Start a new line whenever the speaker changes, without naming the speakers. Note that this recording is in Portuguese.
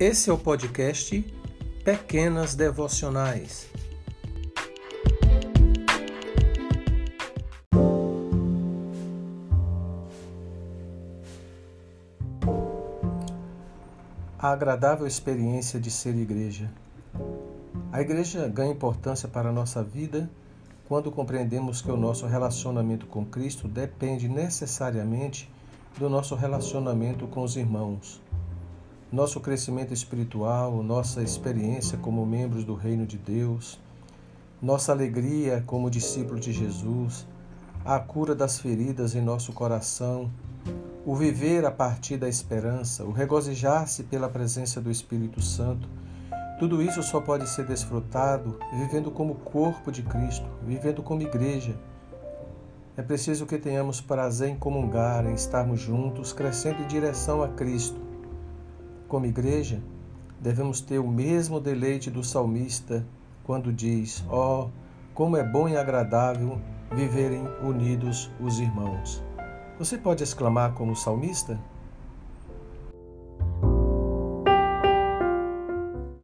Esse é o podcast Pequenas Devocionais. A agradável experiência de ser igreja. A igreja ganha importância para a nossa vida quando compreendemos que o nosso relacionamento com Cristo depende necessariamente do nosso relacionamento com os irmãos. Nosso crescimento espiritual, nossa experiência como membros do Reino de Deus, nossa alegria como discípulo de Jesus, a cura das feridas em nosso coração, o viver a partir da esperança, o regozijar-se pela presença do Espírito Santo, tudo isso só pode ser desfrutado vivendo como corpo de Cristo, vivendo como igreja é preciso que tenhamos prazer em comungar, em estarmos juntos, crescendo em direção a Cristo. Como igreja, devemos ter o mesmo deleite do salmista quando diz: oh, como é bom e agradável viverem unidos os irmãos. Você pode exclamar como salmista?